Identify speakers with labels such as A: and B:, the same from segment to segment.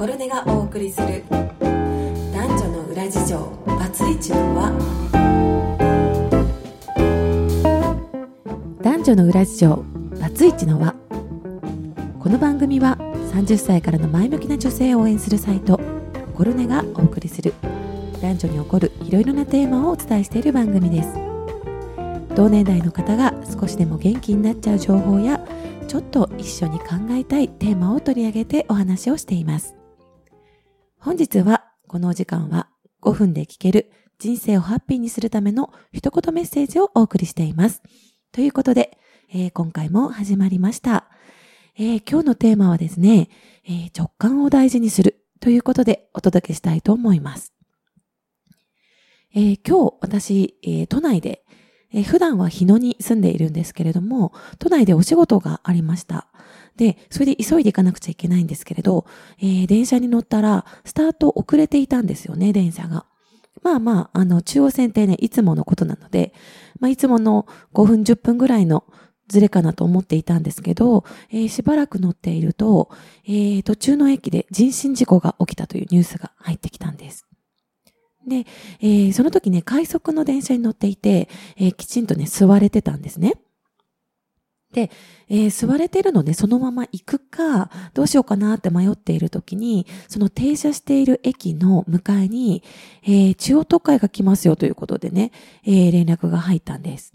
A: コルネがお送りする。男女の裏事情。バツイチの輪。男女の裏事情。バツイチの輪。この番組は30歳からの前向きな女性を応援するサイト。コルネがお送りする。男女に起こるいろいろなテーマをお伝えしている番組です。同年代の方が少しでも元気になっちゃう情報やちょっと一緒に考えたいテーマを取り上げてお話をしています。本日はこのお時間は5分で聞ける人生をハッピーにするための一言メッセージをお送りしています。ということで、えー、今回も始まりました、えー、今日のテーマはですね、えー、直感を大事にするということでお届けしたいと思います。え、今日私、え、都内で、え、普段は日野に住んでいるんですけれども、都内でお仕事がありました。で、それで急いで行かなくちゃいけないんですけれど、え電車に乗ったら、スタート遅れていたんですよね、電車が。まあまあ、あの、中央線ってね、いつものことなので、まあいつもの5分10分ぐらいのずれかなと思っていたんですけど、えー、しばらく乗っていると、えー、途中の駅で人身事故が起きたというニュースが入ってきたんです。で、えー、その時ね、快速の電車に乗っていて、えー、きちんとね、座れてたんですね。で、えー、座れてるのでそのまま行くか、どうしようかなって迷っている時に、その停車している駅の向かいに、えー、中央特会が来ますよということでね、えー、連絡が入ったんです。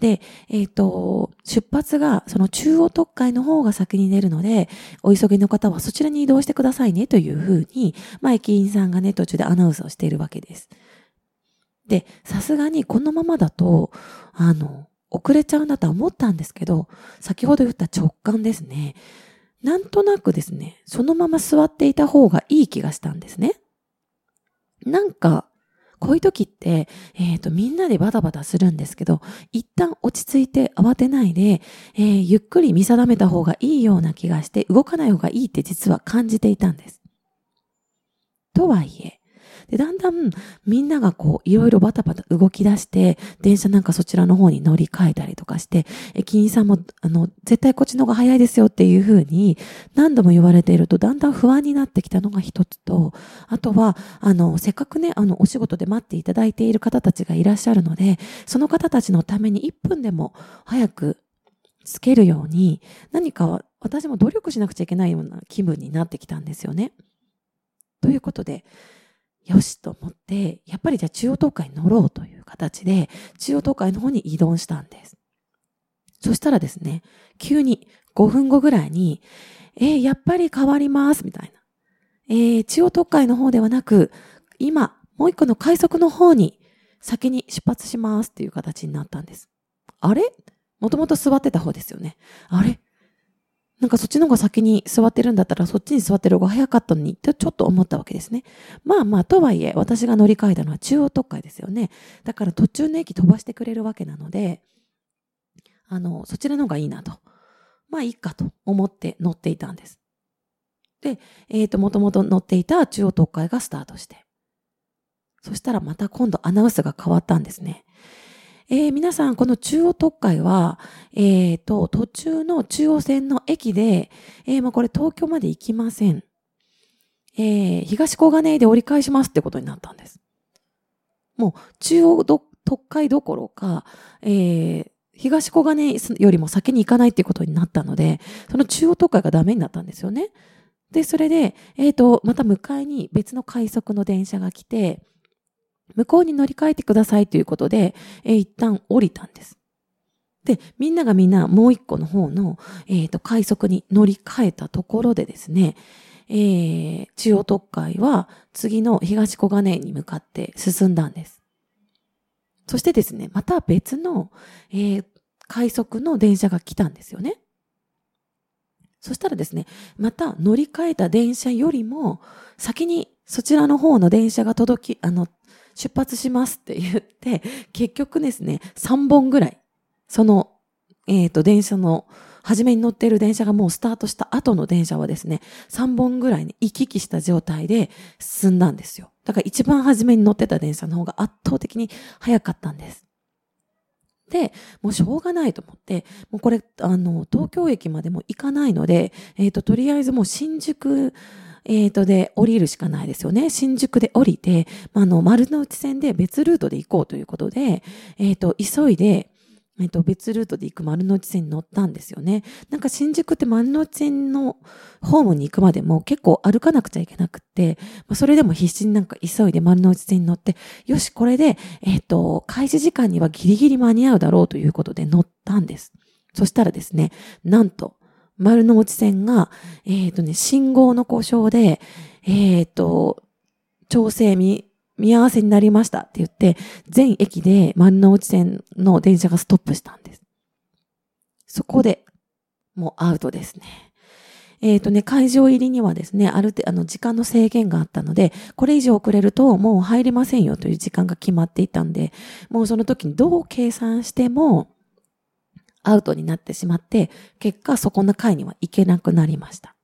A: で、えっ、ー、と、出発が、その中央特会の方が先に出るので、お急ぎの方はそちらに移動してくださいねというふうに、まあ、駅員さんがね、途中でアナウンスをしているわけです。で、さすがにこのままだと、あの、遅れちゃうんだと思ったんですけど、先ほど言った直感ですね。なんとなくですね、そのまま座っていた方がいい気がしたんですね。なんか、こういう時って、えっ、ー、と、みんなでバタバタするんですけど、一旦落ち着いて慌てないで、えー、ゆっくり見定めた方がいいような気がして、動かない方がいいって実は感じていたんです。とはいえ、で、だんだんみんながこう、いろいろバタバタ動き出して、電車なんかそちらの方に乗り換えたりとかして、駅員さんも、あの、絶対こっちの方が早いですよっていうふうに何度も言われていると、だんだん不安になってきたのが一つと、あとは、あの、せっかくね、あの、お仕事で待っていただいている方たちがいらっしゃるので、その方たちのために1分でも早くつけるように、何か私も努力しなくちゃいけないような気分になってきたんですよね。ということで、よしと思って、やっぱりじゃあ中央東海に乗ろうという形で、中央東海の方に移動したんです。そしたらですね、急に5分後ぐらいに、えー、やっぱり変わります、みたいな。えー、中央東海の方ではなく、今、もう一個の快速の方に先に出発しますっていう形になったんです。あれ？もともと座ってた方ですよね。あれ？なんかそっちの方が先に座ってるんだったらそっちに座ってる方が早かったのにってちょっと思ったわけですね。まあまあ、とはいえ私が乗り換えたのは中央特快ですよね。だから途中の駅飛ばしてくれるわけなので、あの、そちらの方がいいなと。まあいいかと思って乗っていたんです。で、えっ、ー、と、もともと乗っていた中央特快がスタートして。そしたらまた今度アナウンスが変わったんですね。えー、皆さん、この中央特快は、えー、と、途中の中央線の駅で、えー、まあ、これ東京まで行きません。えー、東小金井で折り返しますってことになったんです。もう、中央特快どころか、えー、東小金井よりも先に行かないっていうことになったので、その中央特快がダメになったんですよね。で、それで、えっ、ー、と、また迎えに別の快速の電車が来て、向こうに乗り換えてくださいということで、えー、一旦降りたんです。で、みんながみんなもう一個の方の、えっ、ー、と、快速に乗り換えたところでですね、えー、中央特会は次の東小金井に向かって進んだんです。そしてですね、また別の、えー、快速の電車が来たんですよね。そしたらですね、また乗り換えた電車よりも先にそちらの方の電車が届き、あの、出発しますって言って、結局ですね、3本ぐらい、その、えっ、ー、と、電車の、初めに乗ってる電車がもうスタートした後の電車はですね、3本ぐらいに行き来した状態で進んだんですよ。だから一番初めに乗ってた電車の方が圧倒的に早かったんです。で、もうしょうがないと思って、もうこれ、あの、東京駅までも行かないので、えっ、ー、と、とりあえずもう新宿えっ、と、で、降りるしかないですよね。新宿で降りて、まあの、丸の内線で別ルートで行こうということで、えっ、と、急いで、えっと、別ルートで行く丸の内線に乗ったんですよね。なんか新宿って丸の内線のホームに行くまでも結構歩かなくちゃいけなくって、まあ、それでも必死になんか急いで丸の内線に乗って、よし、これで、えっと、開始時間にはギリギリ間に合うだろうということで乗ったんです。そしたらですね、なんと、丸の内線が、えっ、とね、信号の故障で、えっ、と、調整見、見合わせになりましたって言って、全駅で丸の内線の電車がストップしたんです。そこで、もうアウトですね。えっ、ー、とね、会場入りにはですね、ある程度、あの、時間の制限があったので、これ以上遅れるともう入れませんよという時間が決まっていたんで、もうその時にどう計算しても、アウトになってしまって、結果そこの会には行けなくなりました。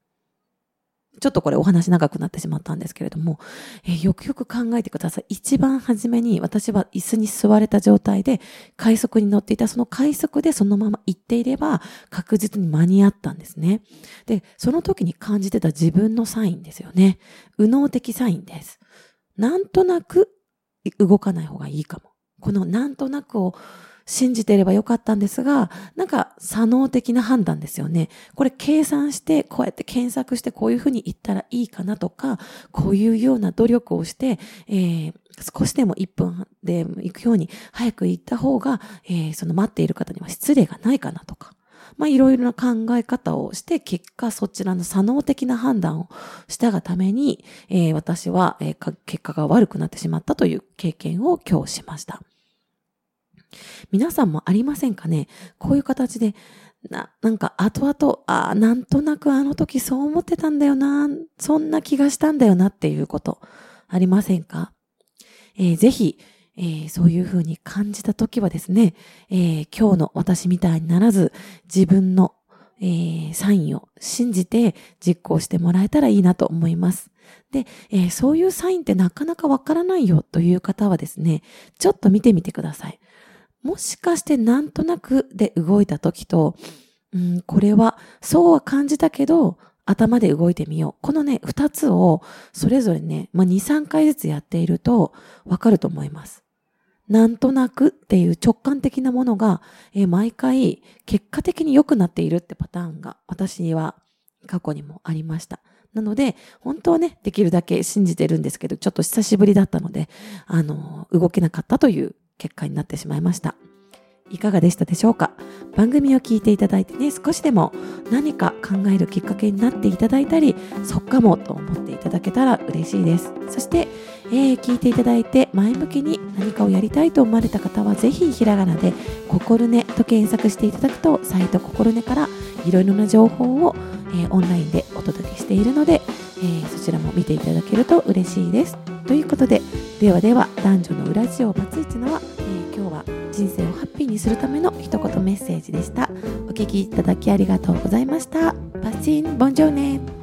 A: ちょっとこれお話長くなってしまったんですけれども、えー、よくよく考えてください。一番初めに私は椅子に座れた状態で快速に乗っていたその快速でそのまま行っていれば確実に間に合ったんですね。で、その時に感じてた自分のサインですよね。右脳的サインです。なんとなく動かない方がいいかも。このなんとなくを信じてればよかったんですが、なんか、左脳的な判断ですよね。これ計算して、こうやって検索してこういうふうに言ったらいいかなとか、こういうような努力をして、えー、少しでも1分で行くように早く行った方が、えー、その待っている方には失礼がないかなとか。まあ、いろいろな考え方をして、結果そちらの左脳的な判断をしたがために、えー、私は、えー、結果が悪くなってしまったという経験を今日しました。皆さんもありませんかね？こういう形で、な、なんか後々、ああ、なんとなくあの時そう思ってたんだよな、そんな気がしたんだよなっていうこと、ありませんか？えー、ぜひ、えー、そういうふうに感じた時はですね、えー、今日の私みたいにならず、自分の、えー、サインを信じて実行してもらえたらいいなと思います。で、えー、そういうサインってなかなかわからないよという方はですね、ちょっと見てみてください。もしかしてなんとなくで動いた時と、うん、これはそうは感じたけど、頭で動いてみよう。このね、二つをそれぞれね、まあ、2、3回ずつやっているとわかると思います。なんとなくっていう直感的なものが、えー、毎回結果的に良くなっているってパターンが私には過去にもありました。なので、本当はね、できるだけ信じてるんですけど、ちょっと久しぶりだったので、あの、動けなかったという結果になってしまいました。いかがでしたでしょうか？番組を聞いていただいてね、少しでも何か考えるきっかけになっていただいたり、そっかもと思っていただけたら嬉しいです。そして、えー、聞いていただいて前向きに何かをやりたいと思われた方は、ぜひひらがなで、ココルネと検索していただくと、サイトココルネからいろいろな情報を、えー、オンラインでお届けしているので、えー、そちらも見ていただけると嬉しいです。ということで、ではでは、男女の裏ジオバツイチのは、えー、今日は人生をハッピーにするための一言メッセージでした。お聴きいただきありがとうございました。パチン、ボンジョーネ